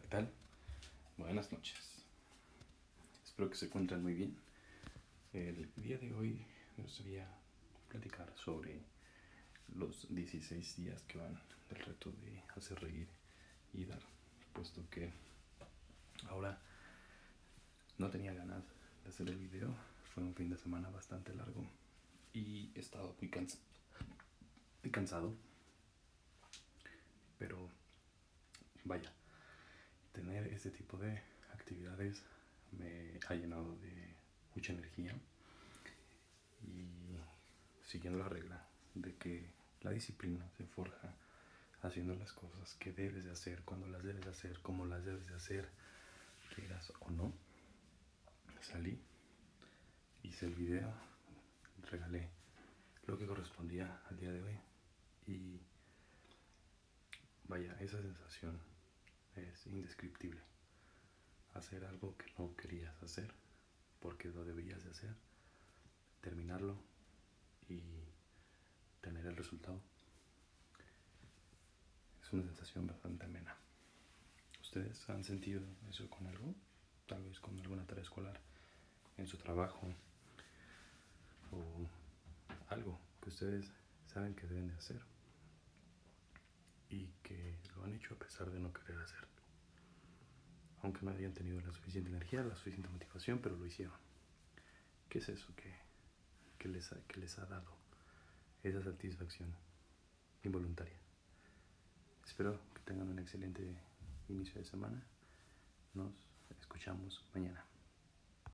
¿qué tal? Buenas noches. Espero que se encuentren muy bien. El día de hoy me gustaría platicar sobre los 16 días que van del reto de hacer reír y dar, puesto que ahora no tenía ganas de hacer el video. Fue un fin de semana bastante largo y he estado muy cansado. cansado. Pero vaya, este tipo de actividades me ha llenado de mucha energía y siguiendo la regla de que la disciplina se forja haciendo las cosas que debes de hacer, cuando las debes de hacer, como las debes de hacer, quieras o no. Salí, hice el video, regalé lo que correspondía al día de hoy y vaya, esa sensación es indescriptible. Hacer algo que no querías hacer porque lo debías de hacer, terminarlo y tener el resultado. Es una sensación bastante amena. ¿Ustedes han sentido eso con algo? Tal vez con alguna tarea escolar, en su trabajo o algo que ustedes saben que deben de hacer y que lo han hecho a de no querer hacerlo. Aunque no habían tenido la suficiente energía, la suficiente motivación, pero lo hicieron. ¿Qué es eso que, que, les, que les ha dado esa satisfacción involuntaria? Espero que tengan un excelente inicio de semana. Nos escuchamos mañana.